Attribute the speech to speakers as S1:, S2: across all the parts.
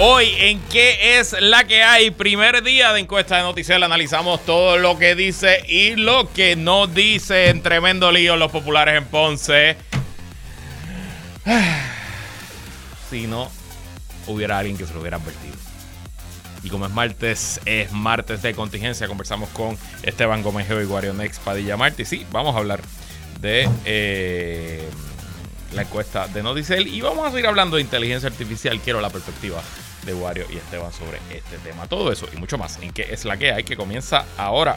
S1: Hoy en qué es la que hay, primer día de encuesta de Noticiel, analizamos todo lo que dice y lo que no dice en tremendo lío los populares en Ponce. Si no hubiera alguien que se lo hubiera advertido. Y como es martes, es martes de contingencia, conversamos con Esteban Gómez y Guarionex Padilla Martí. Sí, vamos a hablar de eh, la encuesta de Noticel y vamos a seguir hablando de inteligencia artificial. Quiero la perspectiva de Wario y Esteban sobre este tema. Todo eso y mucho más en que es la que hay que comienza ahora.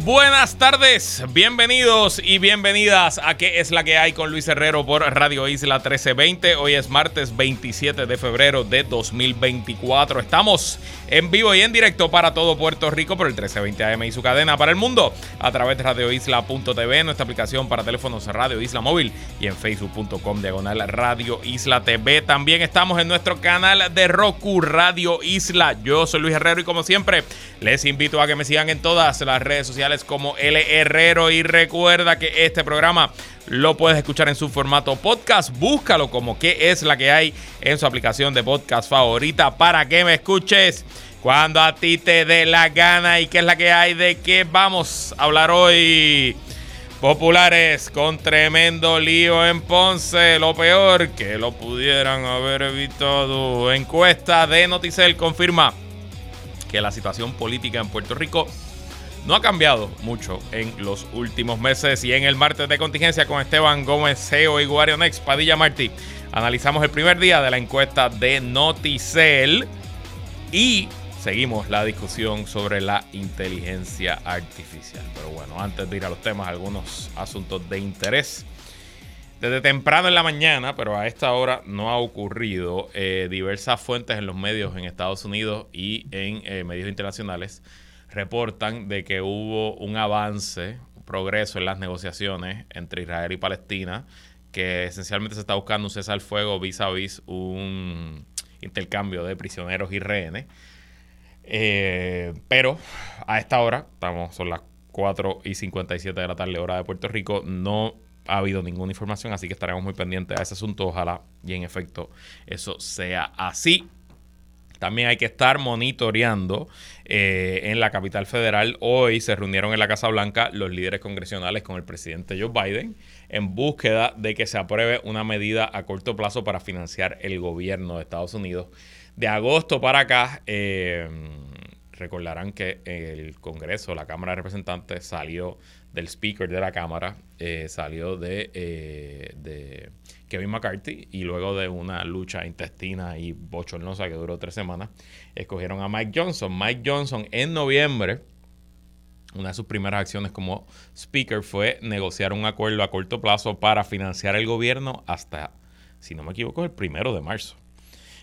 S1: buenas tardes, bienvenidos y bienvenidas a ¿Qué es la que hay con Luis Herrero por Radio Isla 1320? Hoy es martes 27 de febrero de 2024. Estamos en vivo y en directo para todo Puerto Rico por el 1320 AM y su cadena para el mundo a través de radioisla.tv, nuestra aplicación para teléfonos Radio Isla Móvil y en facebook.com diagonal Radio Isla TV. También estamos en nuestro canal de Roku Radio Isla. Yo soy Luis Herrero y como siempre les invito a que me sigan en todas las redes sociales como L Herrero y recuerda que este programa lo puedes escuchar en su formato podcast. Búscalo como que es la que hay en su aplicación de podcast favorita para que me escuches cuando a ti te dé la gana y qué es la que hay de qué vamos a hablar hoy. Populares con tremendo lío en Ponce, lo peor que lo pudieran haber evitado. Encuesta de Noticel confirma que la situación política en Puerto Rico no ha cambiado mucho en los últimos meses. Y en el martes de contingencia con Esteban Gómez, CEO y Guario Next, Padilla Martí, analizamos el primer día de la encuesta de Noticel y seguimos la discusión sobre la inteligencia artificial. Pero bueno, antes de ir a los temas, algunos asuntos de interés. Desde temprano en la mañana, pero a esta hora no ha ocurrido, eh, diversas fuentes en los medios en Estados Unidos y en eh, medios internacionales reportan de que hubo un avance, un progreso en las negociaciones entre Israel y Palestina, que esencialmente se está buscando un cese al fuego vis a vis un intercambio de prisioneros y rehenes. Eh, pero a esta hora, estamos, son las 4 y 57 de la tarde, hora de Puerto Rico, no ha habido ninguna información, así que estaremos muy pendientes a ese asunto. Ojalá y en efecto eso sea así. También hay que estar monitoreando eh, en la capital federal. Hoy se reunieron en la Casa Blanca los líderes congresionales con el presidente Joe Biden en búsqueda de que se apruebe una medida a corto plazo para financiar el gobierno de Estados Unidos. De agosto para acá, eh, recordarán que el Congreso, la Cámara de Representantes, salió del speaker de la Cámara, eh, salió de, de Kevin McCarthy y luego de una lucha intestina y bochornosa que duró tres semanas, escogieron a Mike Johnson. Mike Johnson en noviembre, una de sus primeras acciones como speaker fue negociar un acuerdo a corto plazo para financiar el gobierno hasta, si no me equivoco, el primero de marzo.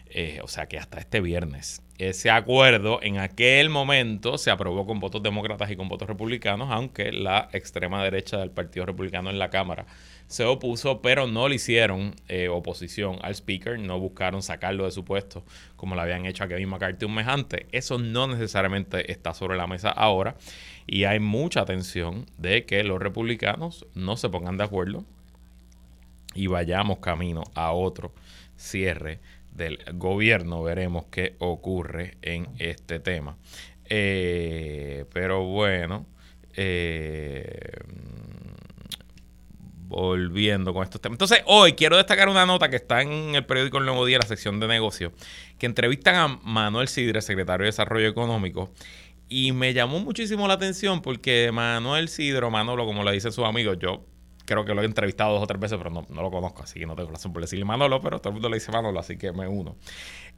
S1: Eh, o sea que hasta este viernes. Ese acuerdo en aquel momento se aprobó con votos demócratas y con votos republicanos, aunque la extrema derecha del Partido Republicano en la Cámara se opuso, pero no le hicieron eh, oposición al speaker, no buscaron sacarlo de su puesto como lo habían hecho a Kevin McCarthy un mes antes. Eso no necesariamente está sobre la mesa ahora y hay mucha atención de que los republicanos no se pongan de acuerdo y vayamos camino a otro cierre del gobierno. Veremos qué ocurre en este tema. Eh, pero bueno, eh, volviendo con estos temas. Entonces, hoy quiero destacar una nota que está en el periódico El Nuevo Día, la sección de negocios, que entrevistan a Manuel Sidre, secretario de Desarrollo Económico, y me llamó muchísimo la atención porque Manuel Sidro, Manolo, como le dicen sus amigos, yo creo que lo he entrevistado dos o tres veces, pero no, lo conozco, así que no tengo razón por decirle Manolo, pero todo el mundo le dice Manolo, así que me uno.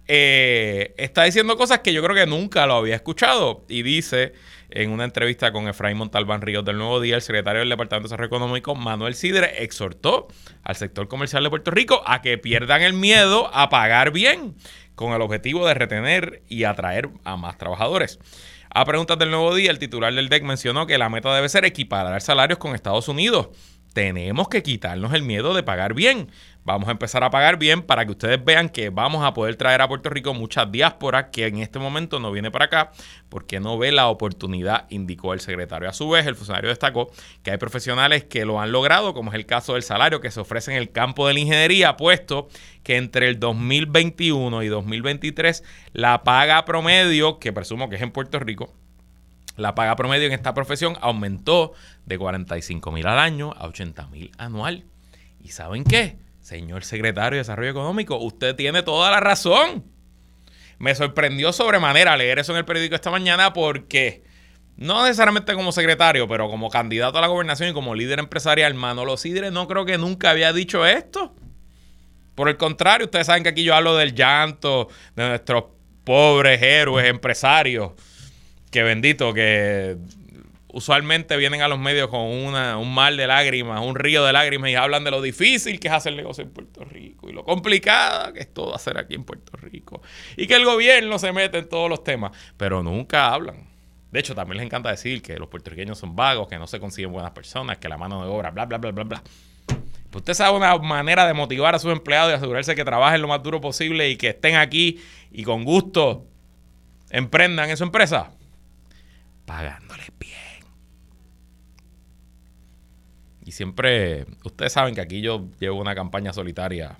S1: Eh, está diciendo cosas que yo creo que nunca lo había escuchado y dice en una entrevista con Efraín Montalbán Ríos del Nuevo Día, el secretario del Departamento de Desarrollo Económico, Manuel Sidre, exhortó al sector comercial de Puerto Rico a que pierdan el miedo a pagar bien con el objetivo de retener y atraer a más trabajadores. A preguntas del nuevo día, el titular del DEC mencionó que la meta debe ser equiparar salarios con Estados Unidos. Tenemos que quitarnos el miedo de pagar bien. Vamos a empezar a pagar bien para que ustedes vean que vamos a poder traer a Puerto Rico muchas diásporas que en este momento no viene para acá porque no ve la oportunidad, indicó el secretario. A su vez, el funcionario destacó que hay profesionales que lo han logrado, como es el caso del salario que se ofrece en el campo de la ingeniería, puesto que entre el 2021 y 2023 la paga promedio, que presumo que es en Puerto Rico, la paga promedio en esta profesión aumentó de 45 mil al año a 80 mil anual. ¿Y saben qué? Señor secretario de Desarrollo Económico, usted tiene toda la razón. Me sorprendió sobremanera leer eso en el periódico esta mañana porque no necesariamente como secretario, pero como candidato a la gobernación y como líder empresarial, Manolo Sidre no creo que nunca había dicho esto. Por el contrario, ustedes saben que aquí yo hablo del llanto de nuestros pobres héroes empresarios. Que bendito, que usualmente vienen a los medios con una, un mar de lágrimas, un río de lágrimas y hablan de lo difícil que es hacer negocio en Puerto Rico y lo complicado que es todo hacer aquí en Puerto Rico y que el gobierno se mete en todos los temas, pero nunca hablan. De hecho, también les encanta decir que los puertorriqueños son vagos, que no se consiguen buenas personas, que la mano de obra, bla, bla, bla, bla, bla. Pues usted sabe una manera de motivar a sus empleados y asegurarse que trabajen lo más duro posible y que estén aquí y con gusto emprendan en su empresa, pagándoles bien. Y siempre, ustedes saben que aquí yo llevo una campaña solitaria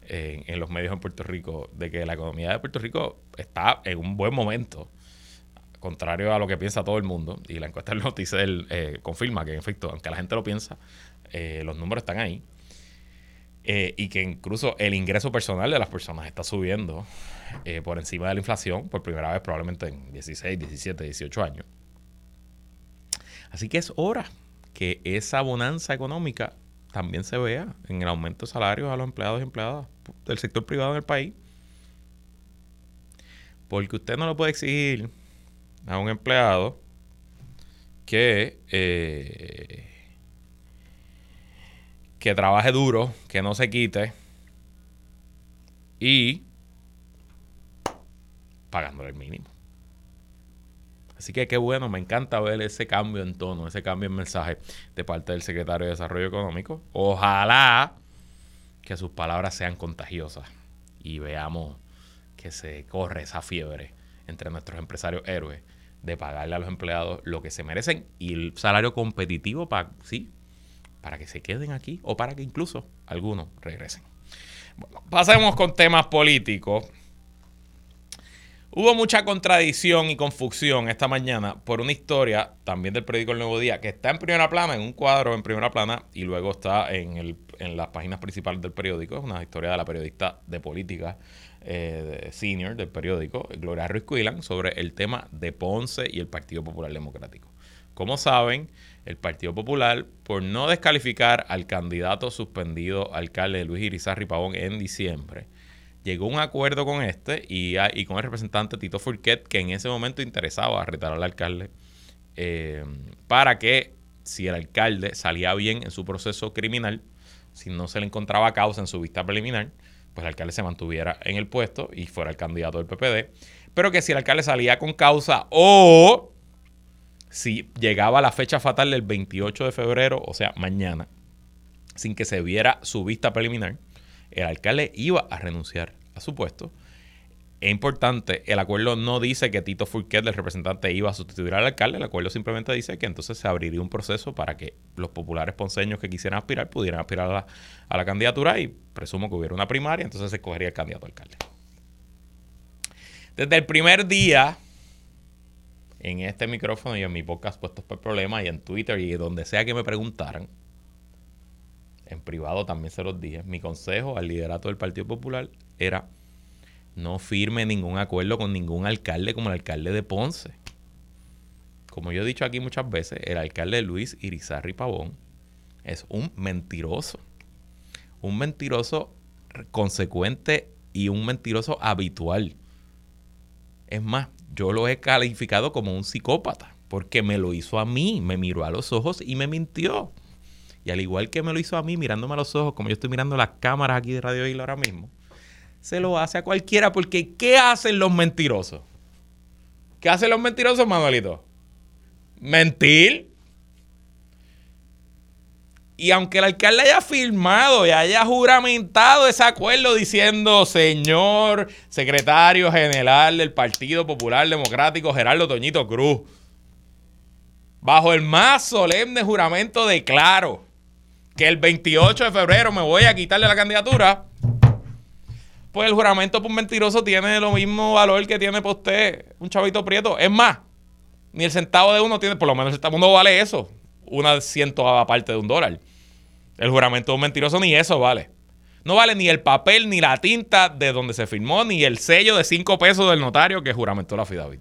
S1: en, los medios en Puerto Rico de que la economía de Puerto Rico está en un buen momento, contrario a lo que piensa todo el mundo. Y la encuesta del Noticias eh, confirma que, en efecto, aunque la gente lo piensa, eh, los números están ahí. Eh, y que incluso el ingreso personal de las personas está subiendo por encima de la inflación por primera vez probablemente en 16, 17, 18 años. Así que es hora que esa bonanza económica también se vea en el aumento de salarios a los empleados y empleadas del sector privado en el país. Porque usted no lo puede exigir a un empleado que, eh, que trabaje duro, que no se quite y pagándole el mínimo. Así que qué bueno, me encanta ver ese cambio en tono, ese cambio en mensaje de parte del secretario de Desarrollo Económico. Ojalá que sus palabras sean contagiosas y veamos que se corre esa fiebre entre nuestros empresarios héroes de pagarle a los empleados lo que se merecen y el salario competitivo para, sí, para que se queden aquí o para que incluso algunos regresen. Bueno, pasemos con temas políticos. Hubo mucha contradicción y confusión esta mañana por una historia también del periódico El Nuevo Día que está en primera plana, en un cuadro en primera plana y luego está en, el, en las páginas principales del periódico. Es una historia de la periodista de política eh, senior del periódico, Gloria Ruiz Cuilan, sobre el tema de Ponce y el Partido Popular Democrático. Como saben, el Partido Popular, por no descalificar al candidato suspendido alcalde Luis Irizarri Pavón en diciembre, llegó un acuerdo con este y, y, con el representante Tito Furquet, que en ese momento interesaba retar al alcalde, eh, para que si el alcalde salía bien en su proceso criminal, si no se le encontraba causa en su vista preliminar, pues el alcalde se mantuviera en el puesto y fuera el candidato del PPD. Pero que si el alcalde salía con causa o si llegaba la fecha fatal del 28 de febrero, o sea, mañana, sin que se viera su vista preliminar, el alcalde iba a renunciar a su puesto. Es importante, el acuerdo no dice que Tito Furquet, el representante, iba a sustituir al alcalde. El acuerdo simplemente dice que entonces se abriría un proceso para que los populares ponceños que quisieran aspirar pudieran aspirar a la, candidatura y presumo que hubiera una primaria, entonces se escogería el candidato alcalde. Desde el primer día, en este micrófono y en mi podcast puestos por problemas y en Twitter y donde sea que me preguntaran, en privado también se los dije, mi consejo al liderato del Partido Popular era no firme ningún acuerdo con ningún alcalde como el alcalde de Ponce. Como yo he dicho aquí muchas veces, el alcalde Luis Irizarri Pavón es un mentiroso. Un mentiroso consecuente y un mentiroso habitual. Es más, yo lo he calificado como un psicópata, porque me lo hizo a mí, me miró a los ojos y me mintió. Y al igual que me lo hizo a mí, mirándome a los ojos, como yo estoy mirando las cámaras aquí de Radio Isla ahora mismo, se lo hace a cualquiera porque ¿qué hacen los mentirosos? ¿Qué hacen los mentirosos, Manuelito? Mentir. Y aunque el alcalde haya firmado y haya juramentado ese acuerdo diciendo, señor secretario general del Partido Popular Democrático, Gerardo Toñito Cruz, bajo el más solemne juramento declaro que el 28 de febrero me voy a quitarle la candidatura, pues el juramento por mentiroso tiene lo mismo valor que tiene para usted un chavito prieto. Es más, ni el centavo de uno tiene, por lo menos el centavo uno vale eso, una ciento aparte de un dólar. El juramento de un mentiroso ni eso vale. No vale ni el papel, ni la tinta de donde se firmó, ni el sello de cinco pesos del notario que juramentó la FIDAVID.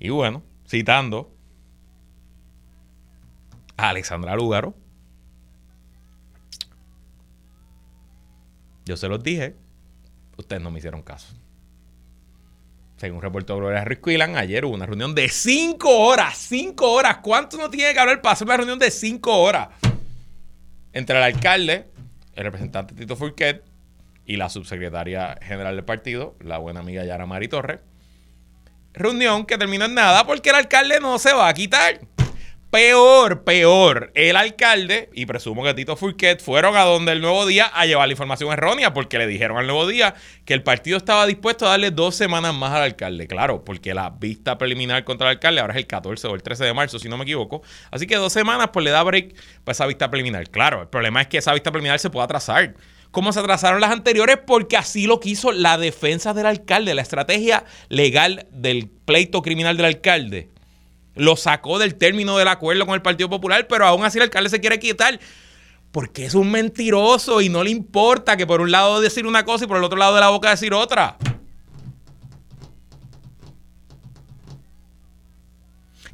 S1: Y bueno, citando a Alexandra Lúgaro, yo se los dije, ustedes no me hicieron caso. Según reportó Gloria Rizquilan, ayer hubo una reunión de cinco horas. Cinco horas. ¿Cuánto no tiene que hablar para hacer una reunión de cinco horas? Entre el alcalde, el representante Tito Furquet y la subsecretaria general del partido, la buena amiga Yara Mari Torres. Reunión que terminó en nada porque el alcalde no se va a quitar. Peor, peor, el alcalde y presumo que Tito Furquet fueron a donde el Nuevo Día a llevar la información errónea porque le dijeron al Nuevo Día que el partido estaba dispuesto a darle dos semanas más al alcalde. Claro, porque la vista preliminar contra el alcalde ahora es el 14 o el 13 de marzo, si no me equivoco. Así que dos semanas pues le da break para esa vista preliminar. Claro, el problema es que esa vista preliminar se puede atrasar. ¿Cómo se atrasaron las anteriores? Porque así lo quiso la defensa del alcalde, la estrategia legal del pleito criminal del alcalde lo sacó del término del acuerdo con el Partido Popular, pero aún así el alcalde se quiere quitar. Porque es un mentiroso y no le importa que por un lado decir una cosa y por el otro lado de la boca decir otra.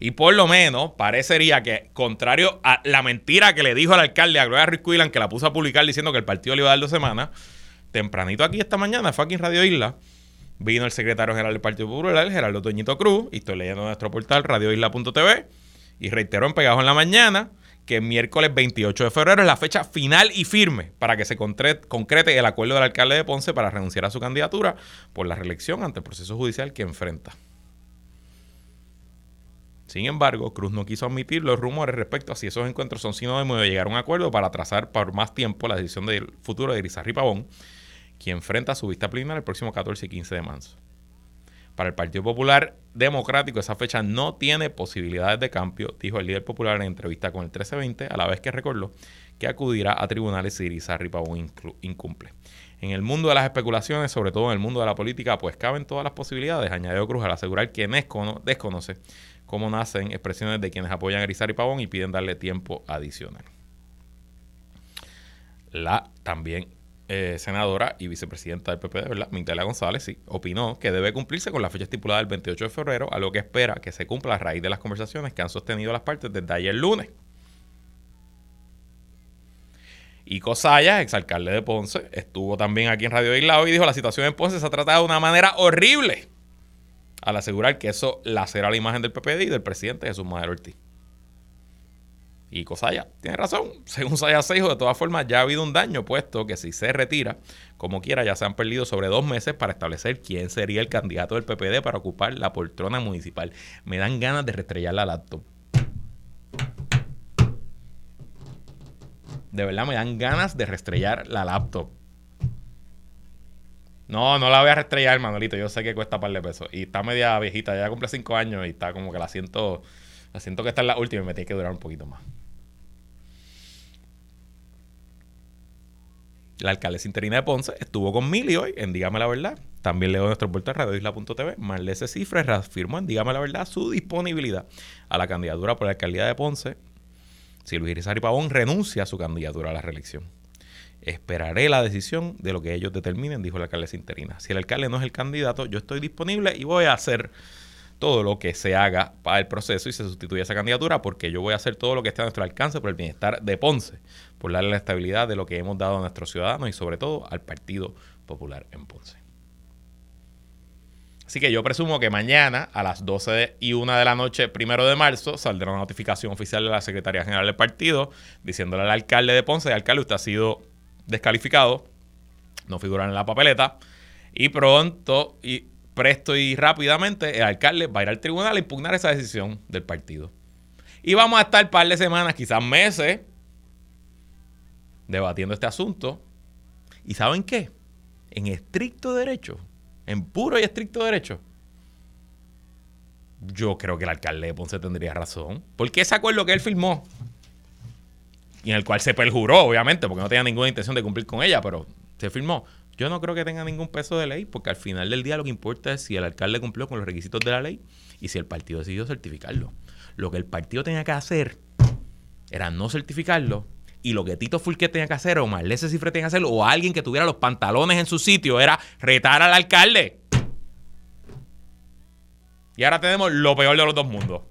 S1: Y por lo menos parecería que, contrario a la mentira que le dijo al alcalde a Gloria Ruiz que la puso a publicar diciendo que el partido le iba a dar dos semanas, tempranito aquí esta mañana, fue aquí en Radio Isla, Vino el secretario general del Partido Popular, Gerardo Toñito Cruz, y estoy leyendo nuestro portal radioisla.tv, y reiteró en Pegajo en la Mañana que miércoles 28 de febrero es la fecha final y firme para que se concrete el acuerdo del alcalde de Ponce para renunciar a su candidatura por la reelección ante el proceso judicial que enfrenta. Sin embargo, Cruz no quiso admitir los rumores respecto a si esos encuentros son sinónimos de llegar a un acuerdo para trazar por más tiempo la decisión del futuro de Grisarri Pavón quien enfrenta su vista preliminar el próximo 14 y 15 de marzo. Para el Partido Popular Democrático esa fecha no tiene posibilidades de cambio, dijo el líder popular en entrevista con el 1320, a la vez que recordó que acudirá a tribunales si Irizarry Pavón incumple. En el mundo de las especulaciones, sobre todo en el mundo de la política, pues caben todas las posibilidades, añadió Cruz al asegurar que desconoce cómo nacen expresiones de quienes apoyan a Irizarry Pavón y piden darle tiempo adicional. La también eh, senadora y vicepresidenta del PP, ¿verdad? Mintela González, sí, opinó que debe cumplirse con la fecha estipulada del 28 de febrero, a lo que espera que se cumpla a raíz de las conversaciones que han sostenido las partes desde ayer lunes. Y Cosaya, exalcalde de Ponce, estuvo también aquí en Radio Islao y dijo la situación en Ponce se ha tratado de una manera horrible al asegurar que eso lacera la imagen del PPD y del presidente Jesús Madero Ortiz. Y Cosaya tiene razón. Según Saya Seijo, de todas formas, ya ha habido un daño, puesto que si se retira, como quiera, ya se han perdido sobre dos meses para establecer quién sería el candidato del PPD para ocupar la poltrona municipal. Me dan ganas de restrellar la laptop. De verdad, me dan ganas de restrellar la laptop. No, no la voy a restrellar, Manuelito. Yo sé que cuesta par de pesos. Y está media viejita, ya cumple cinco años y está como que la siento. La siento que está en la última y me tiene que durar un poquito más. La alcaldesa interina de Ponce estuvo con Mili hoy en Dígame la Verdad. También leo nuestro portal radioisla.tv. Marlese Cifres reafirmó en Dígame la Verdad su disponibilidad a la candidatura por la alcaldía de Ponce si Luis Irizarry Pavón renuncia a su candidatura a la reelección. Esperaré la decisión de lo que ellos determinen, dijo la alcaldesa interina. Si el alcalde no es el candidato, yo estoy disponible y voy a hacer todo lo que se haga para el proceso y se sustituya esa candidatura, porque yo voy a hacer todo lo que esté a nuestro alcance por el bienestar de Ponce, por darle la estabilidad de lo que hemos dado a nuestros ciudadanos y sobre todo al Partido Popular en Ponce. Así que yo presumo que mañana a las 12 y 1 de la noche, primero de marzo, saldrá una notificación oficial de la Secretaría General del Partido diciéndole al alcalde de Ponce, alcalde, usted ha sido descalificados, no figuran en la papeleta. Y pronto, y presto y rápidamente, el alcalde va a ir al tribunal a impugnar esa decisión del partido. Y vamos a estar un par de semanas, quizás meses, debatiendo este asunto. ¿Y saben qué? En estricto derecho, en puro y estricto derecho, yo creo que el alcalde de Ponce tendría razón. Porque ese acuerdo que él firmó, y en el cual se perjuró, obviamente, porque no tenía ninguna intención de cumplir con ella, pero se firmó. Yo no creo que tenga ningún peso de ley, porque al final del día lo que importa es si el alcalde cumplió con los requisitos de la ley y si el partido decidió certificarlo. Lo que el partido tenía que hacer era no certificarlo y lo que Tito Fulque tenía que hacer, o Marlese Cifre tenía que hacer, o alguien que tuviera los pantalones en su sitio, era retar al alcalde. Y ahora tenemos lo peor de los dos mundos.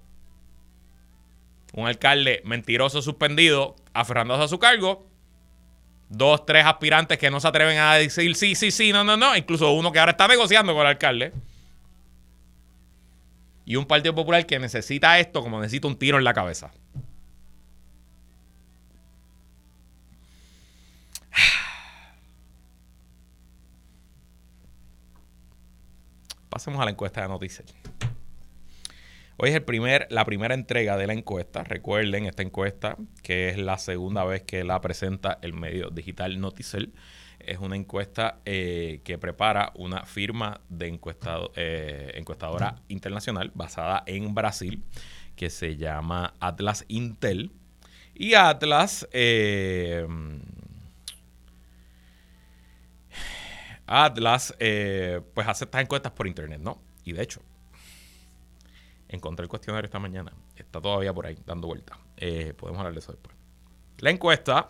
S1: Un alcalde mentiroso suspendido, aferrándose a su cargo. Dos, tres aspirantes que no se atreven a decir sí, sí, sí, no, no, no. Incluso uno que ahora está negociando con el alcalde. Y un Partido Popular que necesita esto como necesita un tiro en la cabeza. Pasemos a la encuesta de noticias. Hoy es el primer, la primera entrega de la encuesta. Recuerden esta encuesta, que es la segunda vez que la presenta el medio digital Noticel. Es una encuesta eh, que prepara una firma de encuestado, eh, encuestadora internacional basada en Brasil, que se llama Atlas Intel. Y Atlas... Eh, Atlas, pues hace estas encuestas por internet, ¿no? Y de hecho, Encontré el cuestionario esta mañana. Está todavía por ahí, dando vuelta. Eh, podemos hablar de eso después. La encuesta,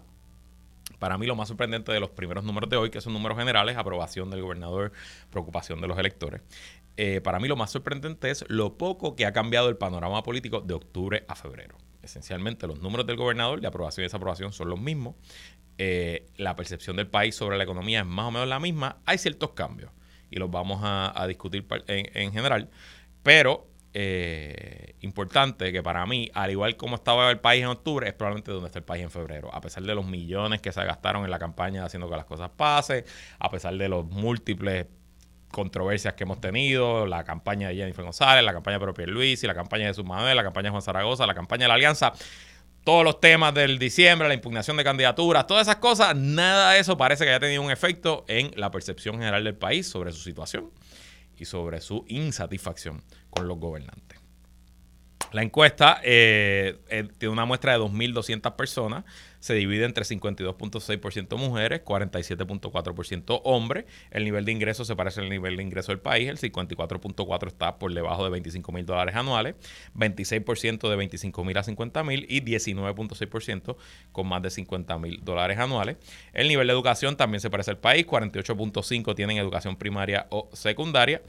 S1: para mí lo más sorprendente de los primeros números de hoy, que son números generales, aprobación del gobernador, preocupación de los electores. Eh, para mí lo más sorprendente es lo poco que ha cambiado el panorama político de octubre a febrero. Esencialmente los números del gobernador de aprobación y desaprobación son los mismos. Eh, la percepción del país sobre la economía es más o menos la misma. Hay ciertos cambios y los vamos a, discutir en, en general. Pero eh, importante que para mí, al igual como estaba el país en octubre, es probablemente donde está el país en febrero. A pesar de los millones que se gastaron en la campaña haciendo que las cosas pasen, a pesar de los múltiples controversias que hemos tenido, la campaña de Jennifer González, la campaña de Luis y la campaña de su Manuel, la campaña de Juan Zaragoza, la campaña de la Alianza, todos los temas del diciembre, la impugnación de candidaturas, todas esas cosas, nada de eso parece que haya tenido un efecto en la percepción general del país sobre su situación y sobre su insatisfacción con los gobernantes. La encuesta eh, eh, tiene una muestra de 2.200 personas se divide entre 52.6% mujeres, 47.4% hombres. El nivel de ingreso se parece al nivel de ingreso del país. El 54.4% está por debajo de 25 mil dólares anuales, 26% de 25 mil a 50 mil y 19.6% con más de 50 mil dólares anuales. El nivel de educación también se parece al país. 48.5% tienen educación primaria o secundaria.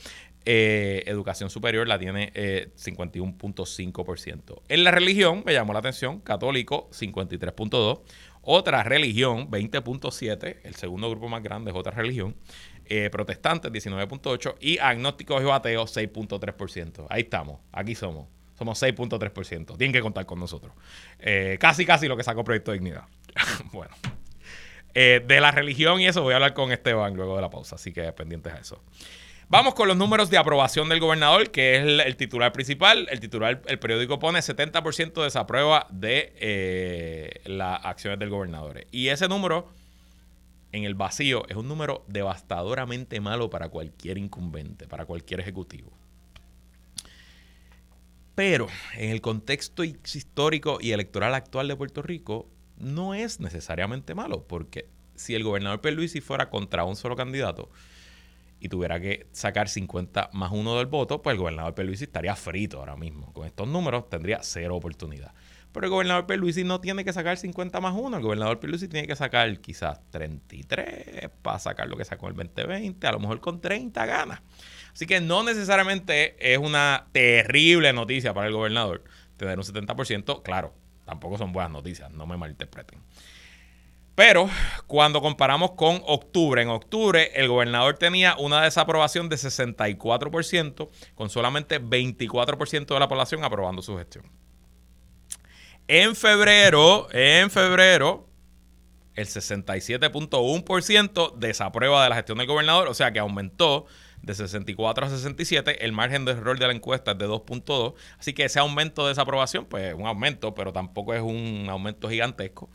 S1: Eh, educación superior la tiene 51.5%. Eh, en la religión, me llamó la atención, católico 53.2%, otra religión 20.7%, el segundo grupo más grande es otra religión, eh, protestantes 19.8% y agnósticos y ateos 6.3%. Ahí estamos, aquí somos. Somos 6.3%. Tienen que contar con nosotros. casi, casi lo que sacó Proyecto de Dignidad. bueno. de la religión y eso voy a hablar con Esteban luego de la pausa, así que pendientes a eso. Vamos con los números de aprobación del gobernador, que es el, titular principal. El titular, el periódico pone 70% de desaprueba de eh, las acciones del gobernador. Y ese número, en el vacío, es un número devastadoramente malo para cualquier incumbente, para cualquier ejecutivo. Pero en el contexto histórico y electoral actual de Puerto Rico, no es necesariamente malo, porque si el gobernador Pierluisi fuera contra un solo candidato, y tuviera que sacar 50 más uno del voto, pues el gobernador Pierluisi estaría frito ahora mismo. Con estos números tendría cero oportunidad. Pero el gobernador Pierluisi no tiene que sacar 50 más uno. El gobernador Pierluisi tiene que sacar quizás 33 para sacar lo que sacó el 2020. A lo mejor con 30 ganas. Así que no necesariamente es una terrible noticia para el gobernador tener un 70%. Claro, tampoco son buenas noticias, no me malinterpreten. Pero cuando comparamos con octubre, en octubre el gobernador tenía una desaprobación de 64%, con solamente 24% de la población aprobando su gestión. En febrero, en febrero, el 67.1% desaprueba de la gestión del gobernador, o sea que aumentó de 64 a 67. El margen de error de la encuesta es de 2.2. Así que ese aumento de desaprobación, pues es un aumento, pero tampoco es un aumento gigantesco.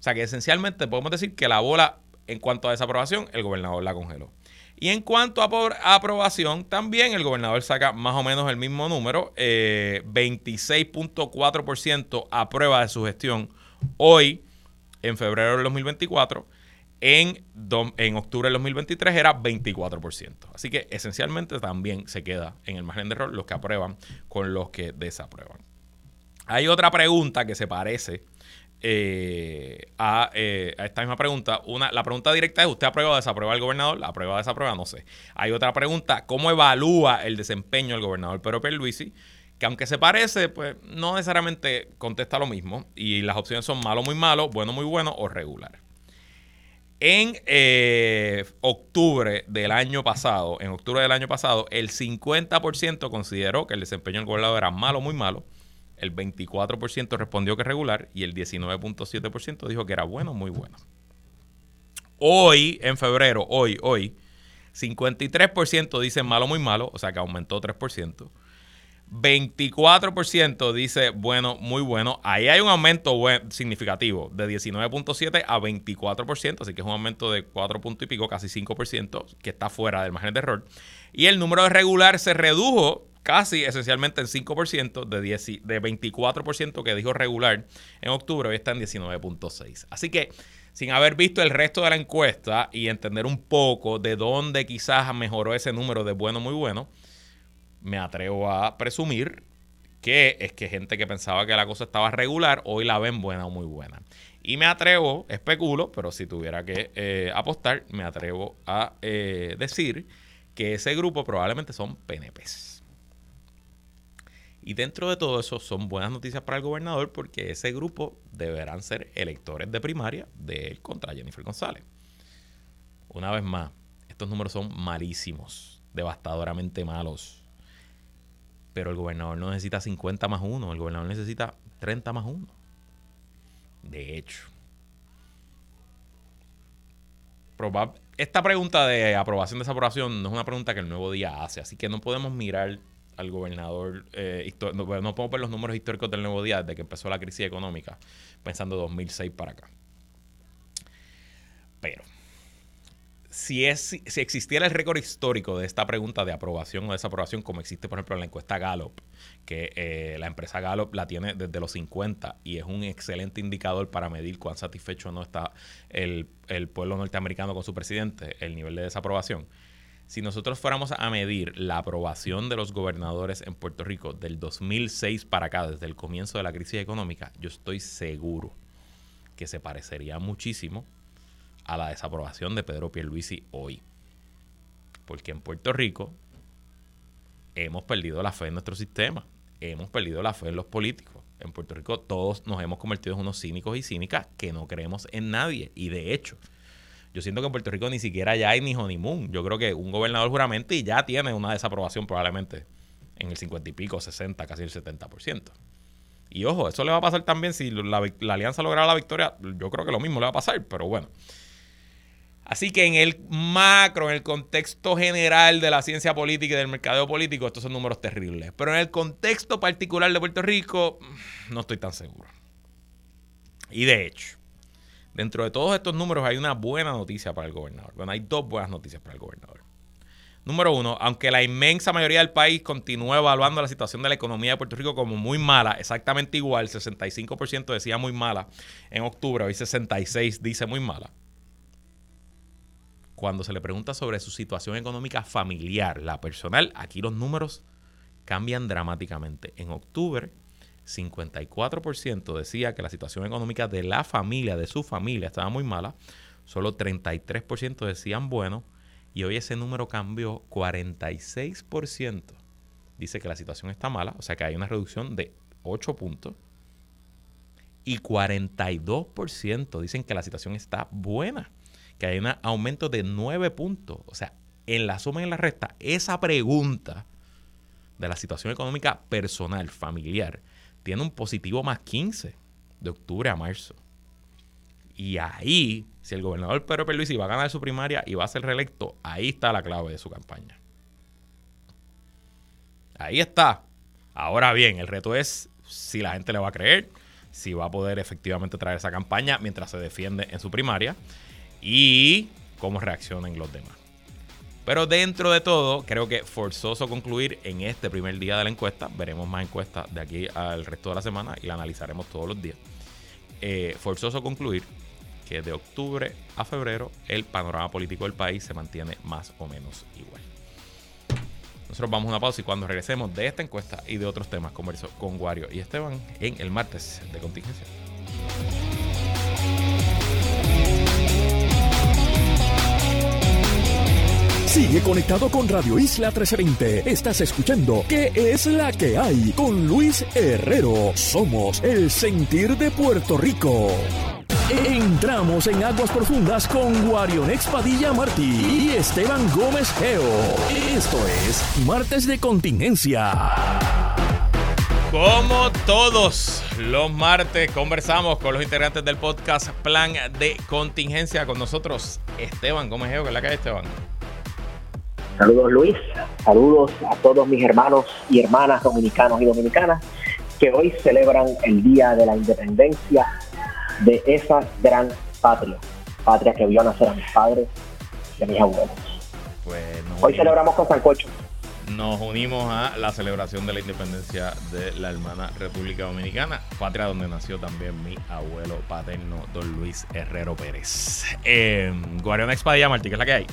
S1: O sea que esencialmente podemos decir que la bola en cuanto a desaprobación, el gobernador la congeló. Y en cuanto a aprobación, también el gobernador saca más o menos el mismo número, 26.4% eh, aprueba de su gestión hoy, en febrero del 2024 en, en octubre del 2023 era 24%. Así que esencialmente también se queda en el margen de error los que aprueban con los que desaprueban. Hay otra pregunta que se parece eh, eh, a, esta misma pregunta. Una, la pregunta directa es: ¿usted aprueba o desaprueba al gobernador? ¿La aprueba o desaprueba? No sé. Hay otra pregunta: ¿cómo evalúa el desempeño del gobernador Pedro Pierluisi? Que aunque se parece, pues no necesariamente contesta lo mismo. Y las opciones son malo, muy malo, bueno, muy bueno o regular. En eh, octubre del año pasado, en octubre del año pasado, el 50% consideró que el desempeño del gobernador era malo, muy malo. El 24% respondió que regular y el 19.7% dijo que era bueno, muy bueno. Hoy, en febrero, hoy, hoy, 53% dicen malo, muy malo, o sea que aumentó 3%. 24% dice bueno, muy bueno. Ahí hay un aumento significativo de 19.7 a 24%, así que es un aumento de 4 puntos y pico, casi 5%, que está fuera del margen de error. Y el número de regular se redujo casi esencialmente en 5%, de, de 24% que dijo regular en octubre, hoy está en 19.6. Así que sin haber visto el resto de la encuesta y entender un poco de dónde quizás mejoró ese número de bueno, muy bueno, me atrevo a presumir que es que gente que pensaba que la cosa estaba regular, hoy la ven buena o muy buena. Y me atrevo, especulo, pero si tuviera que eh, apostar, me atrevo a eh, decir que ese grupo probablemente son PNPs. Y dentro de todo eso son buenas noticias para el gobernador porque ese grupo deberán ser electores de primaria de él contra Jennifer González. Una vez más, estos números son malísimos, devastadoramente malos pero el gobernador no necesita 50 más 1, el gobernador necesita 30 más 1. De hecho, esta pregunta de aprobación desaprobación no es una pregunta que el nuevo día hace, así que no podemos mirar al gobernador, eh, no, no, podemos ver los números históricos del nuevo día desde que empezó la crisis económica, pensando 2006 para acá. Pero si, es, existiera el récord histórico de esta pregunta de aprobación o desaprobación, como existe, por ejemplo, en la encuesta Gallup, que eh, la empresa Gallup la tiene desde los 50 y es un excelente indicador para medir cuán satisfecho no está el, el pueblo norteamericano con su presidente, el nivel de desaprobación. Si nosotros fuéramos a medir la aprobación de los gobernadores en Puerto Rico del 2006 para acá, desde el comienzo de la crisis económica, yo estoy seguro que se parecería muchísimo a la desaprobación de Pedro Pierluisi hoy. Porque en Puerto Rico hemos perdido la fe en nuestro sistema, hemos perdido la fe en los políticos. En Puerto Rico todos nos hemos convertido en unos cínicos y cínicas que no creemos en nadie. Y de hecho, yo siento que en Puerto Rico ni siquiera ya hay ni honeymoon. Yo creo que un gobernador juramento y ya tiene una desaprobación probablemente en el 50 y pico, 60, casi el 70%. Y ojo, eso le va a pasar también si la, la alianza lograra la victoria. Yo creo que lo mismo le va a pasar, pero bueno. Así que en el macro, en el contexto general de la ciencia política y del mercadeo político, estos son números terribles. Pero en el contexto particular de Puerto Rico, no estoy tan seguro. Y de hecho, dentro de todos estos números hay una buena noticia para el gobernador. Bueno, hay dos buenas noticias para el gobernador. Número uno, aunque la inmensa mayoría del país continúa evaluando la situación de la economía de Puerto Rico como muy mala, exactamente igual, 65% decía muy mala en octubre, hoy 66% dice muy mala cuando se le pregunta sobre su situación económica familiar, la personal, aquí los números cambian dramáticamente. En octubre, 54% decía que la situación económica de la familia, de su familia, estaba muy mala. Solo 33% decían bueno. Y hoy ese número cambió 46%. Dice que la situación está mala, o sea que hay una reducción de 8 puntos. Y 42% dicen que la situación está buena que hay un aumento de 9 puntos. O sea, en la suma y en la resta, esa pregunta de la situación económica personal, familiar, tiene un positivo más 15 de octubre a marzo. Y ahí, si el gobernador Pedro Pierluisi va a ganar su primaria y va a ser reelecto, ahí está la clave de su campaña. Ahí está. Ahora bien, el reto es si la gente le va a creer, si va a poder efectivamente traer esa campaña mientras se defiende en su primaria y cómo reaccionen los demás. Pero dentro de todo, creo que forzoso concluir en este primer día de la encuesta. Veremos más encuestas de aquí al resto de la semana y la analizaremos todos los días. Eh, forzoso concluir que de octubre a febrero el panorama político del país se mantiene más o menos igual. Nosotros vamos a una pausa y cuando regresemos de esta encuesta y de otros temas converso con Wario y Esteban en el martes de contingencia.
S2: Sigue conectado con Radio Isla 1320. Estás escuchando ¿Qué es la que hay? Con Luis Herrero. Somos el sentir de Puerto Rico. Entramos en aguas profundas con Guarion Padilla Martí y Esteban Gómez Geo. Esto es Martes de Contingencia.
S1: Como todos los martes, conversamos con los integrantes del podcast Plan de Contingencia. Con nosotros, Esteban Gómez Geo, que es la calle Esteban.
S3: Saludos Luis, saludos a todos mis hermanos y hermanas dominicanos y dominicanas que hoy celebran el Día de la Independencia de esa gran patria, patria que vio nacer a mis padres y a mis abuelos. Pues hoy celebramos con Sancocho.
S1: Nos unimos a la celebración de la independencia de la hermana República Dominicana, patria donde nació también mi abuelo paterno, don Luis Herrero Pérez. Eh, Expadilla Martí, ¿qué es la que hay?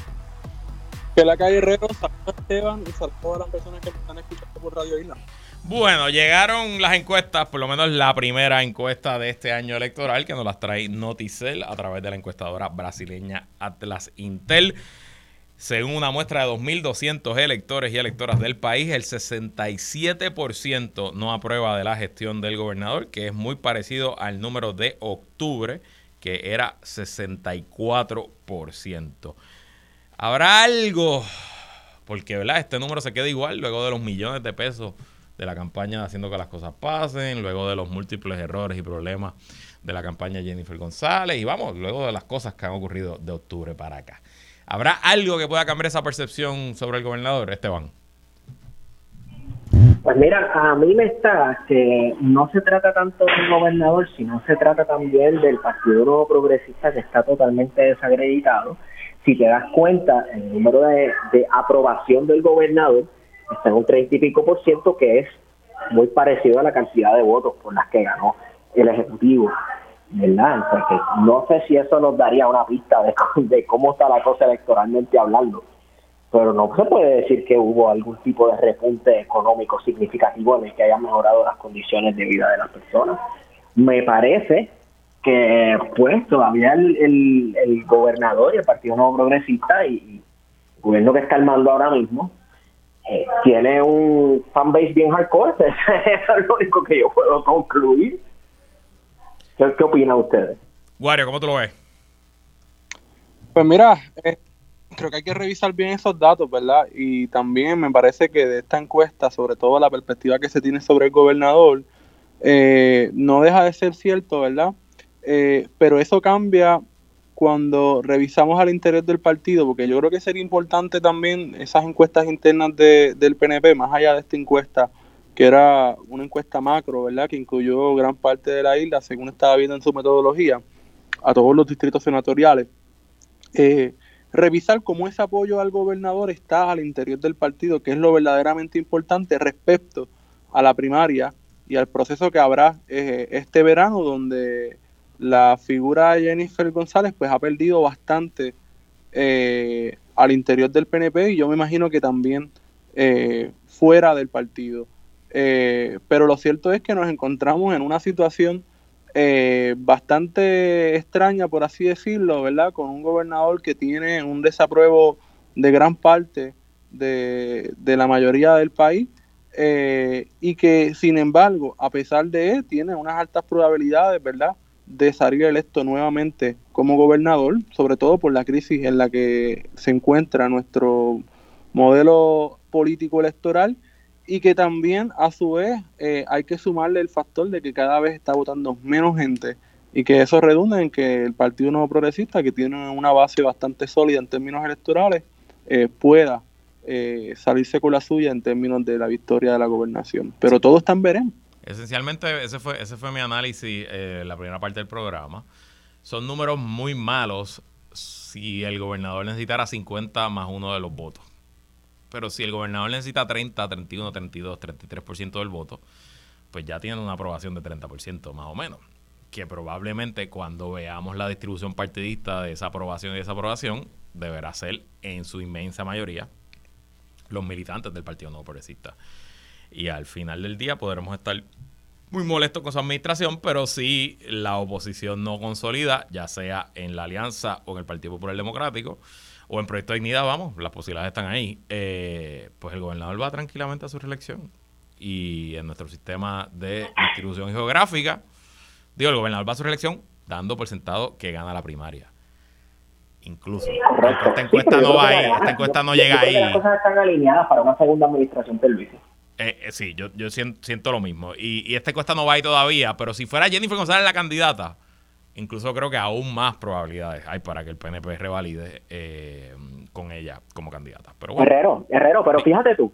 S4: Que la calle Herrero, saludos Esteban y a las personas que me están escuchando por Radio Isla.
S1: Bueno, llegaron las encuestas, por lo menos la primera encuesta de este año electoral, que nos las trae Noticel a través de la encuestadora brasileña Atlas Intel. Según una muestra de 2.200 electores y electoras del país, el 67% no aprueba de la gestión del gobernador, que es muy parecido al número de octubre, que era 64%. ¿Habrá algo? Porque, ¿verdad? Este número se queda igual luego de los millones de pesos de la campaña haciendo que las cosas pasen, luego de los múltiples errores y problemas de la campaña Jennifer González y vamos, luego de las cosas que han ocurrido de octubre para acá. ¿Habrá algo que pueda cambiar esa percepción sobre el gobernador, Esteban?
S3: Pues mira, a mí me está que no se trata tanto del gobernador, sino se trata también del Partido Nuevo Progresista que está totalmente desacreditado si te das cuenta, el número de, aprobación del gobernador está en un 30 y pico por ciento, que es muy parecido a la cantidad de votos por las que ganó el Ejecutivo. ¿Verdad? no sé si eso nos daría una pista de, cómo está la cosa electoralmente hablando, pero no se puede decir que hubo algún tipo de repunte económico significativo en el que haya mejorado las condiciones de vida de las personas. Me parece que pues todavía el, el, gobernador y el Partido Nuevo Progresista y, el gobierno que está armando ahora mismo eh, tiene un fanbase bien hardcore, eso es lo único que yo puedo concluir. ¿Qué, qué opinan ustedes?
S1: Wario, ¿cómo tú lo ves?
S4: Pues mira, eh, creo que hay que revisar bien esos datos, ¿verdad? Y también me parece que de esta encuesta, sobre todo la perspectiva que se tiene sobre el gobernador, eh, no deja de ser cierto, ¿verdad? Eh, pero eso cambia cuando revisamos al interior del partido, porque yo creo que sería importante también esas encuestas internas del PNP, más allá de esta encuesta, que era una encuesta macro, ¿verdad? Que incluyó gran parte de la isla, según estaba viendo en su metodología, a todos los distritos senatoriales. Eh, revisar cómo ese apoyo al gobernador está al interior del partido, que es lo verdaderamente importante respecto a la primaria y al proceso que habrá eh, este verano, donde la figura de Jennifer González pues ha perdido bastante eh, al interior del PNP y yo me imagino que también eh, fuera del partido. Eh, pero lo cierto es que nos encontramos en una situación bastante extraña, por así decirlo, ¿verdad? Con un gobernador que tiene un desapruebo de gran parte de, de la mayoría del país y que, sin embargo, a pesar de él, tiene unas altas probabilidades, ¿verdad? De salir electo nuevamente como gobernador, sobre todo por la crisis en la que se encuentra nuestro modelo político electoral y que también a su vez eh, hay que sumarle el factor de que cada vez está votando menos gente y que eso redunda en que el Partido Nuevo Progresista, que tiene una base bastante sólida en términos electorales, eh, pueda eh, salirse con la suya en términos de la victoria de la gobernación. Pero todo está en veremos.
S1: Esencialmente, ese fue, ese fue mi análisis, eh, la primera parte del programa. Son números muy malos si el gobernador necesitara 50 más uno de los votos. Pero si el gobernador necesita 30, 31, 32, 33% del voto, pues ya tienen una aprobación de 30% más o menos. Que probablemente cuando veamos la distribución partidista de esa aprobación y desaprobación, deberá ser en su inmensa mayoría los militantes del Partido Nuevo Progresista. Y al final del día podremos estar muy molestos con su administración, pero si la oposición no consolida, ya sea en la alianza o en el Partido Popular Democrático o en Proyecto de Dignidad, vamos, las posibilidades están ahí, eh, pues el gobernador va tranquilamente a su reelección. Y en nuestro sistema de distribución geográfica, digo, el gobernador va a su reelección dando por sentado que gana la primaria incluso. Esta encuesta no va ahí, esta encuesta no llega ahí.
S3: Las cosas están alineadas para una segunda administración del Luis.
S1: Eh, eh, sí, yo, yo siento, lo mismo. Y, esta encuesta no va ahí todavía, pero si fuera Jennifer González la candidata, incluso creo que aún más probabilidades hay para que el PNP revalide eh, con ella como candidata. Pero
S3: Herrero, Herrero, pero fíjate tú.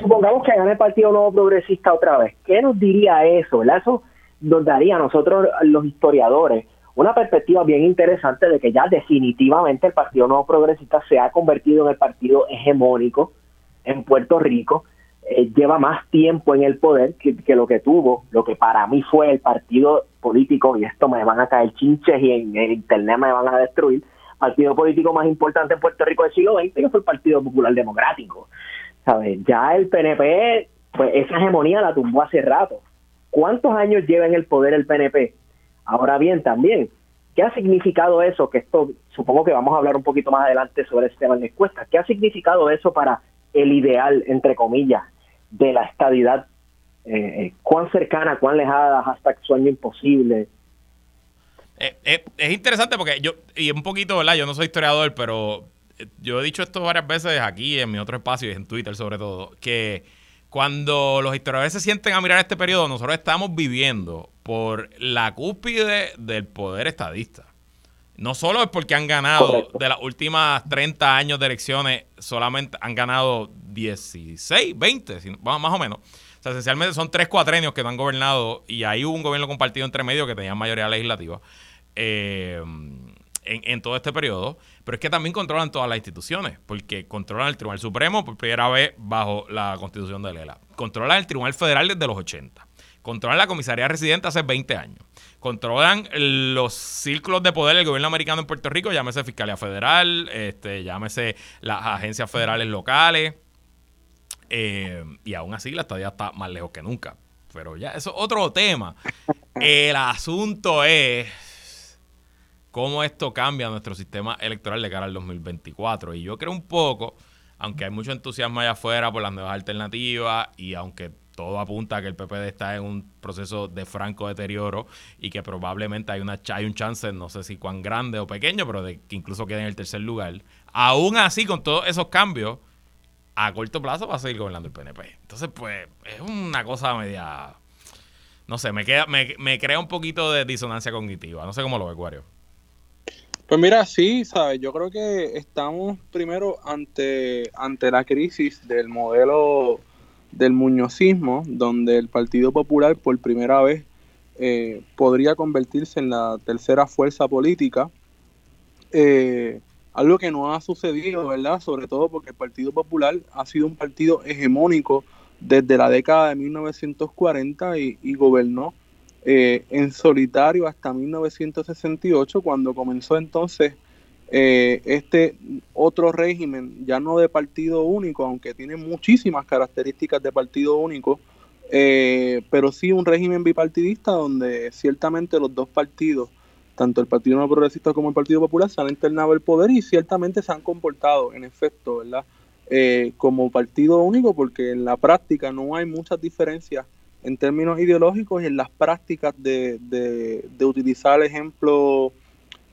S3: Supongamos que gane el Partido Nuevo Progresista otra vez. ¿Qué nos diría eso? ¿verdad? Eso nos daría a nosotros, los historiadores, una perspectiva bien interesante de que ya definitivamente el Partido Nuevo Progresista se ha convertido en el partido hegemónico en Puerto Rico, eh, lleva más tiempo en el poder que, lo que tuvo, lo que para mí fue el partido político, y esto me van a caer chinches y en internet me van a destruir, partido político más importante en Puerto Rico del siglo XX, que fue el Partido Popular Democrático. ¿Sabes? Ya el PNP, pues esa hegemonía la tumbó hace rato. ¿Cuántos años lleva en el poder el PNP? Ahora bien, también, ¿qué ha significado eso? Que esto, supongo que vamos a hablar un poquito más adelante sobre este tema de encuesta. ¿Qué ha significado eso para el ideal, entre comillas, de la estadidad? Eh, eh, ¿Cuán cercana, cuán lejana, hasta sueño imposible?
S1: Eh, es interesante porque yo, y un poquito, ¿verdad? Yo no soy historiador, pero yo he dicho esto varias veces aquí en mi otro espacio y en Twitter sobre todo, que cuando los historiadores se sienten a mirar este periodo, nosotros estamos viviendo por la cúspide del poder estadista. No solo es porque han ganado de las últimas 30 años de elecciones, solamente han ganado 16, 20, más o menos. O sea, esencialmente son tres cuatrenios que no han gobernado y ahí hubo un gobierno compartido entre medio que tenía mayoría legislativa. Eh, en, todo este periodo, pero es que también controlan todas las instituciones, porque controlan el Tribunal Supremo por primera vez bajo la constitución de Lela, controlan el Tribunal Federal desde los 80, controlan la comisaría residente hace 20 años, controlan los círculos de poder del gobierno americano en Puerto Rico, llámese Fiscalía Federal, este, llámese las agencias federales locales, eh, y aún así la estadía está más lejos que nunca. Pero ya, eso es otro tema. El asunto es cómo esto cambia nuestro sistema electoral de cara al 2024. Y yo creo un poco, aunque hay mucho entusiasmo allá afuera por las nuevas alternativas y aunque todo apunta a que el PPD está en un proceso de franco deterioro y que probablemente hay, una, hay un chance, no sé si cuán grande o pequeño, pero de que incluso quede en el tercer lugar. Aún así, con todos esos cambios, a corto plazo va a seguir gobernando el PNP. Entonces, pues, es una cosa media... No sé, me, queda, me, me crea un poquito de disonancia cognitiva. No sé cómo lo ve, Cuario.
S4: Pues mira, sí, sabes, yo creo que estamos primero ante, ante la crisis del modelo del muñozismo, donde el Partido Popular por primera vez eh, podría convertirse en la tercera fuerza política. Eh, algo que no ha sucedido, ¿verdad? Sobre todo porque el Partido Popular ha sido un partido hegemónico desde la década de 1940 y, gobernó eh, en solitario hasta 1968, cuando comenzó entonces eh, este otro régimen, ya no de partido único, aunque tiene muchísimas características de partido único, eh, pero sí un régimen bipartidista donde ciertamente los dos partidos, tanto el Partido No Progresista como el Partido Popular, se han internado el poder y ciertamente se han comportado, en efecto, ¿verdad? como partido único, porque en la práctica no hay muchas diferencias en términos ideológicos y en las prácticas de, de, utilizar, ejemplo,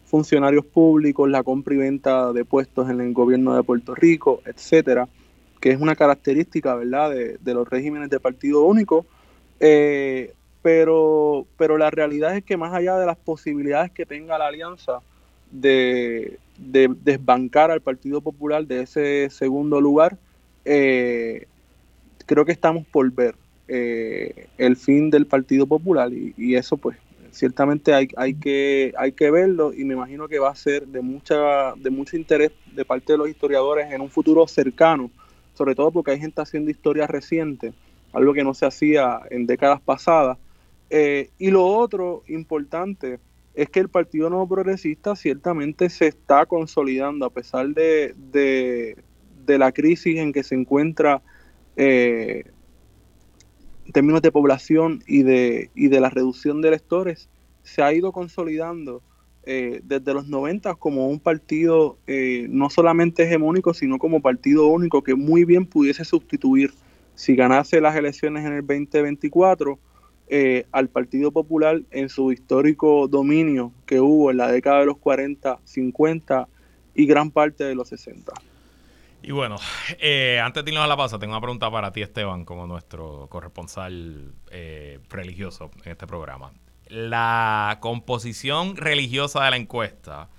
S4: funcionarios públicos, la compra y venta de puestos en el gobierno de Puerto Rico, etcétera, que es una característica, ¿verdad?, de, los regímenes de partido único. Eh, pero, pero la realidad es que más allá de las posibilidades que tenga la alianza de, desbancar al Partido Popular de ese segundo lugar, eh, creo que estamos por ver eh, el fin del Partido Popular y, eso pues ciertamente hay, hay, que, hay que verlo y me imagino que va a ser de, mucha, de mucho interés de parte de los historiadores en un futuro cercano, sobre todo porque hay gente haciendo historia reciente, algo que no se hacía en décadas pasadas. Eh, y lo otro importante es que el Partido Nuevo Progresista ciertamente se está consolidando a pesar de, de, la crisis en que se encuentra eh, en términos de población y de, y de la reducción de electores, se ha ido consolidando eh, desde los 90 como un partido eh, no solamente hegemónico, sino como partido único que muy bien pudiese sustituir, si ganase las elecciones en el 2024, eh, al Partido Popular en su histórico dominio que hubo en la década de los 40, 50 y gran parte de los 60.
S1: Y bueno, eh, antes de irnos a la pausa, tengo una pregunta para ti, Esteban, como nuestro corresponsal eh, religioso en este programa. La composición religiosa de la encuesta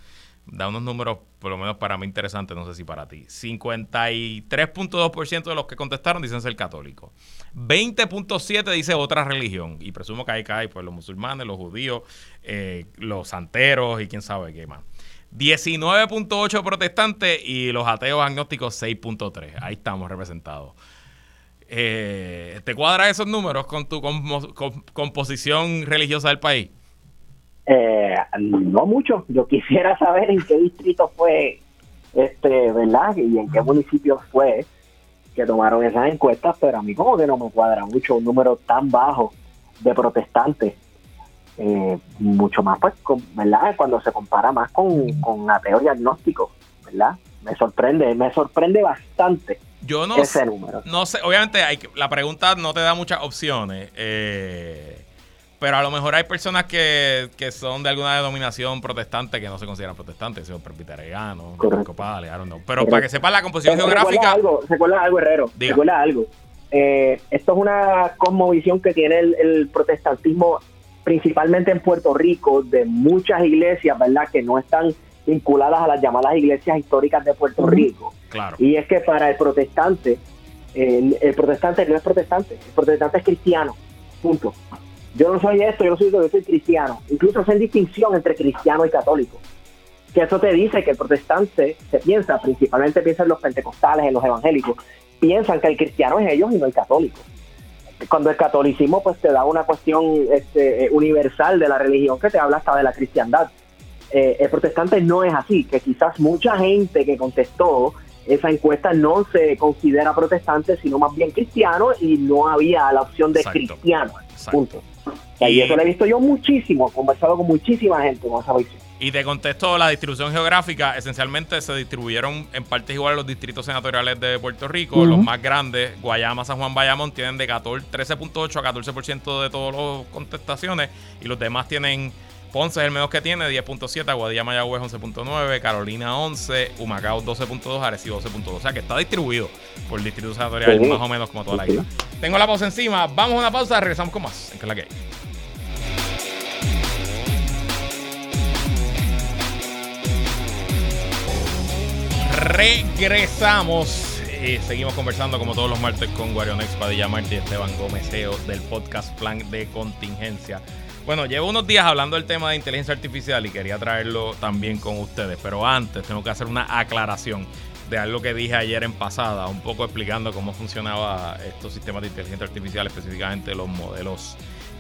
S1: da unos números, por lo menos para mí, interesantes, no sé si para ti. 53.2% de los que contestaron dicen ser católicos. 20.7% dice otra religión. Y presumo que ahí cae pues, los musulmanes, los judíos, eh, los santeros y quién sabe qué más. 19.8 protestantes y los ateos agnósticos 6.3. Ahí estamos representados. Eh, ¿Te cuadra esos números con tu composición religiosa del país?
S3: Eh, no mucho. Yo quisiera saber en qué distrito fue, este, ¿verdad? Y en qué municipio fue que tomaron esas encuestas, pero a mí como que no me cuadra mucho un número tan bajo de protestantes eh, mucho más, pues, ¿verdad? Cuando se compara más con, con ateos y agnósticos, ¿verdad? Me sorprende, me sorprende bastante
S1: Yo no ese número. No sé, obviamente hay, la pregunta no te da muchas opciones, eh, pero a lo mejor hay personas que, que, son de alguna denominación protestante que no se consideran protestantes, son presbiterianos, episcopales, Pero para que sepan la composición geográfica.
S3: Recuerda algo, Herrero. Recuerda algo. Eh, esto es una cosmovisión que tiene el protestantismo principalmente en Puerto Rico, de muchas iglesias, ¿verdad?, que no están vinculadas a las llamadas iglesias históricas de Puerto Rico.
S1: Claro.
S3: Y es que para el protestante, el, protestante no es protestante, el protestante es cristiano, punto. Yo no soy esto, yo no soy esto, yo soy cristiano. Incluso hacen distinción entre cristiano y católico. Que eso te dice que el protestante se piensa, principalmente piensa en los pentecostales, en los evangélicos, piensan que el cristiano es ellos y no el católico cuando el catolicismo pues te da una cuestión este, eh, universal de la religión que te habla hasta de la cristiandad. Eh, el protestante no es así, que quizás mucha gente que contestó esa encuesta no se considera protestante, sino más bien cristiano y no había la opción de cristiano. Punto. Y, eso lo he visto yo muchísimo, he conversado con muchísima gente con esa visión.
S1: Y de contexto, la distribución geográfica, esencialmente se distribuyeron en partes iguales los distritos senatoriales de Puerto Rico. Los más grandes, Guayama, San Juan, Bayamón, tienen de 13.8 a 14% de todas las contestaciones. Y los demás tienen, Ponce es el menos que tiene, 10.7, Guadilla, Mayagüez 11.9, Carolina 11, Humacao 12.2, Arecibo 12.2. O sea que está distribuido por distritos senatoriales más o menos como toda la isla. Tengo la pausa encima, vamos a una pausa, regresamos con más. En que la que Regresamos. y seguimos conversando como todos los martes con Guarionex Padilla Martí y Esteban Gómez del podcast Plan de Contingencia. Bueno, llevo unos días hablando del tema de inteligencia artificial y quería traerlo también con ustedes, pero antes tengo que hacer una aclaración de algo que dije ayer en pasada, un poco explicando cómo funcionaba estos sistemas de inteligencia artificial, específicamente los modelos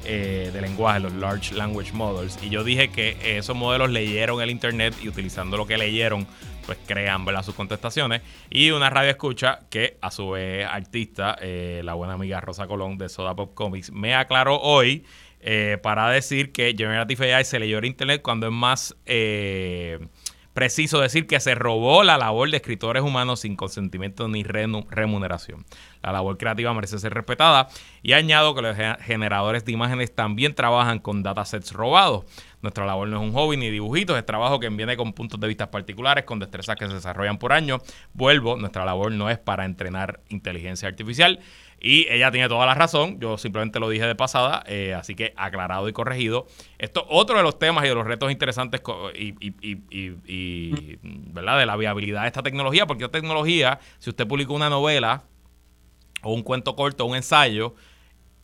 S1: eh, de lenguaje, los Large Language Models. Y yo dije que esos modelos leyeron el Internet y utilizando lo que leyeron pues crean sus contestaciones. Y una radio escucha que a su vez artista, eh, la buena amiga Rosa Colón de Soda Pop Comics, me aclaró hoy eh, para decir que Generative AI se leyó en internet cuando es más eh, preciso decir que se robó la labor de escritores humanos sin consentimiento ni remuneración. La labor creativa merece ser respetada. Y añado que los generadores de imágenes también trabajan con datasets robados. Nuestra labor no es un hobby ni dibujitos, es trabajo que viene con puntos de vista particulares, con destrezas que se desarrollan por año. Vuelvo, nuestra labor no es para entrenar inteligencia artificial. Y ella tiene toda la razón, yo simplemente lo dije de pasada, eh, así que aclarado y corregido. Esto otro de los temas y de los retos interesantes y, ¿verdad? de la viabilidad de esta tecnología, porque esta tecnología, si usted publica una novela o un cuento corto, un ensayo,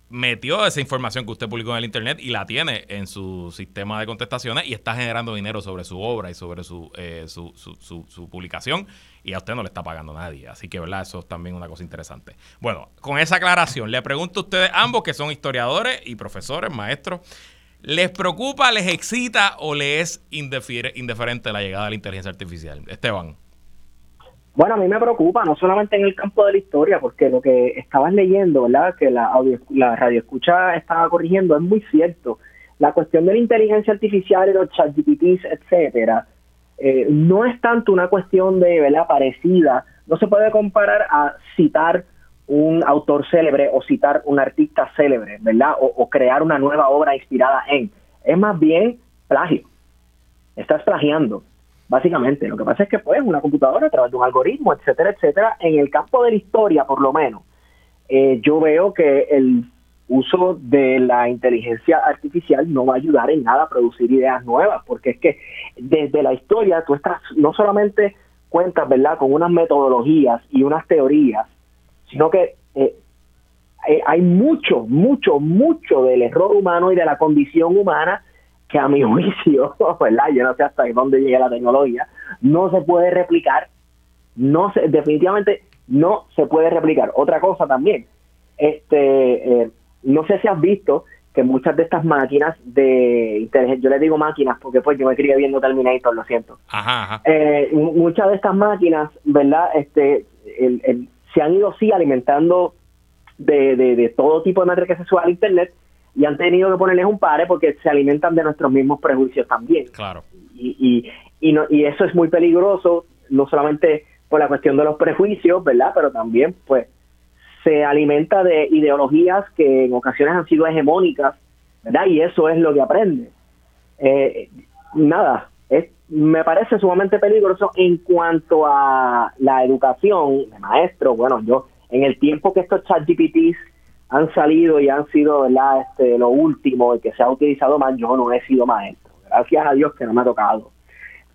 S1: metió esa información que usted publicó en el internet y la tiene en su sistema de contestaciones y está generando dinero sobre su obra y sobre su, eh, su, su, su, publicación y a usted no le está pagando nadie. Así que, ¿verdad? Eso es también una cosa interesante. Bueno, con esa aclaración, le pregunto a ustedes ambos que son historiadores y profesores, maestros, ¿les preocupa, les excita o les es indiferente la llegada de la inteligencia artificial? Esteban.
S3: Bueno, a mí me preocupa, no solamente en el campo de la historia, porque lo que estabas leyendo, ¿verdad? Que la, audio, la radioescucha estaba corrigiendo, es muy cierto. La cuestión de la inteligencia artificial y los ChatGPTs, etcétera, eh, no es tanto una cuestión de, ¿verdad? Parecida. No se puede comparar a citar un autor célebre o citar un artista célebre, ¿verdad? O crear una nueva obra inspirada en. Es más bien plagio. Estás plagiando básicamente. Lo que pasa es que, pues, una computadora a través de un algoritmo, etcétera, etcétera, en el campo de la historia, por lo menos, eh, yo veo que el uso de la inteligencia artificial no va a ayudar en nada a producir ideas nuevas, porque es que desde la historia tú estás, no solamente cuentas, ¿verdad?, con unas metodologías y unas teorías, sino que eh, eh, hay mucho, mucho, mucho del error humano y de la condición humana que a mi juicio, ¿verdad? Yo no sé hasta dónde llega la tecnología, no se puede replicar, no se, definitivamente no se puede replicar. Otra cosa también, este, eh, no sé si has visto que muchas de estas máquinas de inteligencia, yo les digo máquinas porque pues yo me crié viendo Terminator, lo siento.
S1: Ajá,
S3: eh, muchas de estas máquinas, ¿verdad? Este, se han ido sí alimentando de, de, de todo tipo de material que se sube al internet, y han tenido que ponerles un pare porque se alimentan de nuestros mismos prejuicios también.
S1: Claro.
S3: Y, y, no, y eso es muy peligroso, no solamente por la cuestión de los prejuicios, ¿verdad? Pero también, pues, se alimenta de ideologías que en ocasiones han sido hegemónicas, ¿verdad? Y eso es lo que aprende. Eh, nada, es, me parece sumamente peligroso en cuanto a la educación de maestro. Bueno, yo, en el tiempo que estos chat GPTs han salido y han sido ¿verdad? Este, lo último y que se ha utilizado más, yo no he sido maestro. Gracias a Dios que no me ha tocado.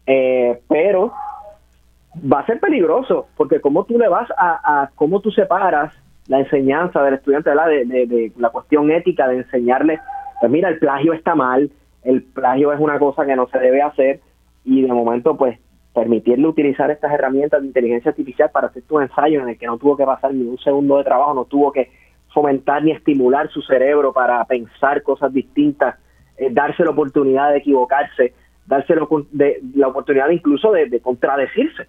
S3: Eh, pero va a ser peligroso, porque como tú le vas a, a cómo tú separas la enseñanza del estudiante ¿verdad? De, de, la cuestión ética de enseñarle, pues mira, el plagio está mal, el plagio es una cosa que no se debe hacer y de momento pues permitirle utilizar estas herramientas de inteligencia artificial para hacer tu ensayo en el que no tuvo que pasar ni un segundo de trabajo, no tuvo que fomentar ni estimular su cerebro para pensar cosas distintas, eh, darse la oportunidad de equivocarse, darse de, la oportunidad incluso de, contradecirse.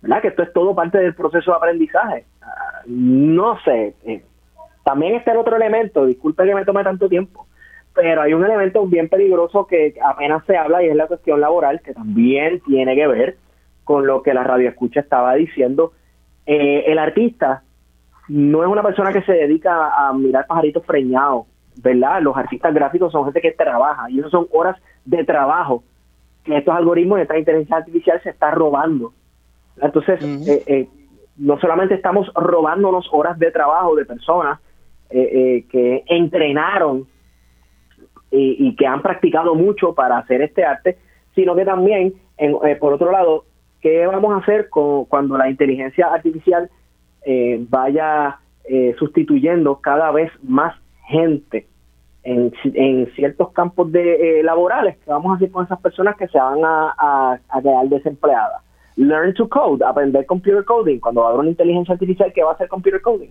S3: ¿Verdad? Que esto es todo parte del proceso de aprendizaje. Ah, no sé. Eh, también está el otro elemento, disculpe que me tome tanto tiempo, pero hay un elemento bien peligroso que apenas se habla y es la cuestión laboral, que también tiene que ver con lo que la radio escucha estaba diciendo. Eh, el artista no es una persona que se dedica a mirar pajaritos preñados, ¿verdad? Los artistas gráficos son gente que trabaja y eso son horas de trabajo que estos algoritmos y esta inteligencia artificial se está robando. Entonces, eh, eh, no solamente estamos robándonos horas de trabajo de personas eh, que entrenaron y, que han practicado mucho para hacer este arte, sino que también, por otro lado, ¿qué vamos a hacer con, cuando la inteligencia artificial eh, vaya eh, sustituyendo cada vez más gente en, en ciertos campos de eh, laborales. ¿Qué vamos a hacer con esas personas que se van a, a, quedar desempleadas? Learn to code, aprender computer coding. Cuando va a haber una inteligencia artificial, ¿qué va a hacer computer coding?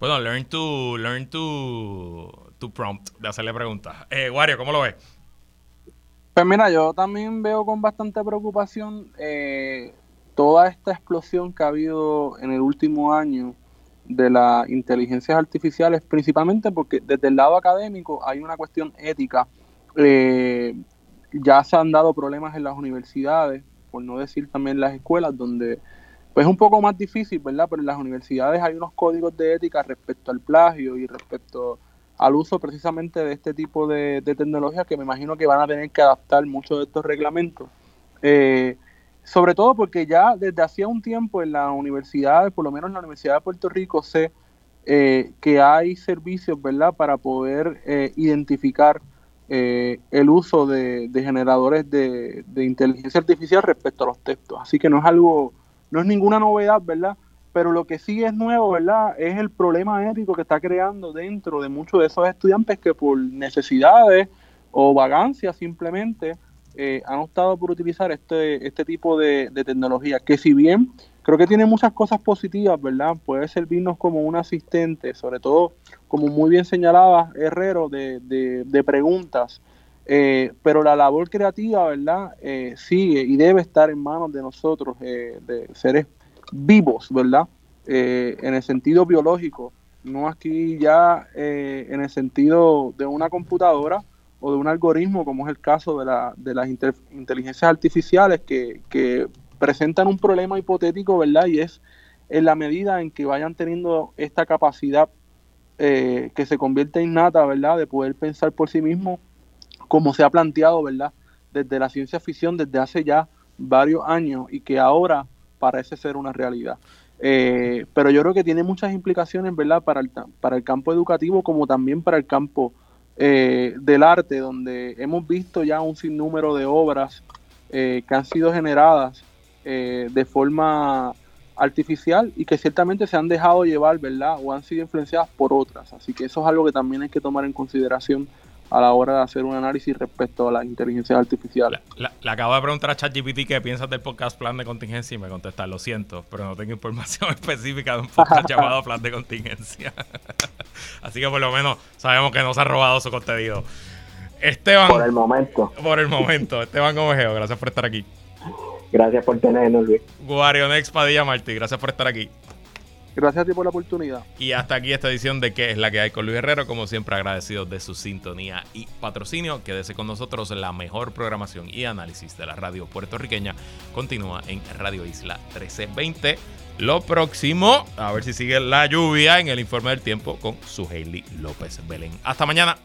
S1: Bueno, learn to, learn to, to prompt, de hacerle preguntas. Eh, Wario, ¿cómo lo ves?
S4: Pues mira, yo también veo con bastante preocupación eh, toda esta explosión que ha habido en el último año de las inteligencias artificiales, principalmente porque desde el lado académico hay una cuestión ética. Eh, ya se han dado problemas en las universidades, por no decir también las escuelas, donde pues es un poco más difícil, ¿verdad? Pero en las universidades hay unos códigos de ética respecto al plagio y respecto al uso precisamente de este tipo de, tecnologías que me imagino que van a tener que adaptar muchos de estos reglamentos. Eh, sobre todo porque ya desde hacía un tiempo en la universidad, por lo menos en la Universidad de Puerto Rico, sé eh, que hay servicios, ¿verdad?, para poder eh, identificar el uso de, generadores de, de, inteligencia artificial respecto a los textos. Así que no es algo, no es ninguna novedad, ¿verdad? pero lo que sí es nuevo, ¿verdad? Es el problema ético que está creando dentro de muchos de esos estudiantes que por necesidades o vagancias simplemente eh, han optado por utilizar este, este tipo de, tecnología, que si bien creo que tiene muchas cosas positivas, ¿verdad? Puede servirnos como un asistente, sobre todo, como muy bien señalaba Herrero, de, de, preguntas, eh, pero la labor creativa, ¿verdad? Eh, sigue y debe estar en manos de nosotros, de seres vivos, ¿verdad? Eh, en el sentido biológico, no aquí ya eh, en el sentido de una computadora o de un algoritmo, como es el caso de, la, de las inteligencias artificiales que, que, presentan un problema hipotético, ¿verdad? Y es en la medida en que vayan teniendo esta capacidad eh, que se convierte innata, ¿verdad? De poder pensar por sí mismo, como se ha planteado, ¿verdad? Desde la ciencia ficción, desde hace ya varios años y que ahora parece ser una realidad. Eh, pero yo creo que tiene muchas implicaciones, ¿verdad?, para el, para el campo educativo como también para el campo eh, del arte, donde hemos visto ya un sinnúmero de obras eh, que han sido generadas de forma artificial y que ciertamente se han dejado llevar, ¿verdad?, o han sido influenciadas por otras. Así que eso es algo que también hay que tomar en consideración a la hora de hacer un análisis respecto a las inteligencias artificiales.
S1: Le acabo de preguntar a ChatGPT qué piensas del podcast Plan de Contingencia y me contesta, lo siento, pero no tengo información específica de un podcast llamado Plan de Contingencia. Así que por lo menos sabemos que no se ha robado su contenido. Esteban.
S3: Por el momento.
S1: Por el momento. Esteban Gomejeo, gracias por estar aquí.
S3: Gracias por tenernos, Luis.
S1: Guarionex Padilla Martí, gracias por estar aquí.
S4: Gracias a ti por la oportunidad.
S1: Y hasta aquí esta edición de ¿Qué es la que hay con Luis Herrero? Como siempre, agradecidos de su sintonía y patrocinio. Quédese con nosotros. La mejor programación y análisis de la radio puertorriqueña continúa en Radio Isla 1320. Lo próximo, a ver si sigue la lluvia en el informe del tiempo con su Hailey López Belén. Hasta mañana.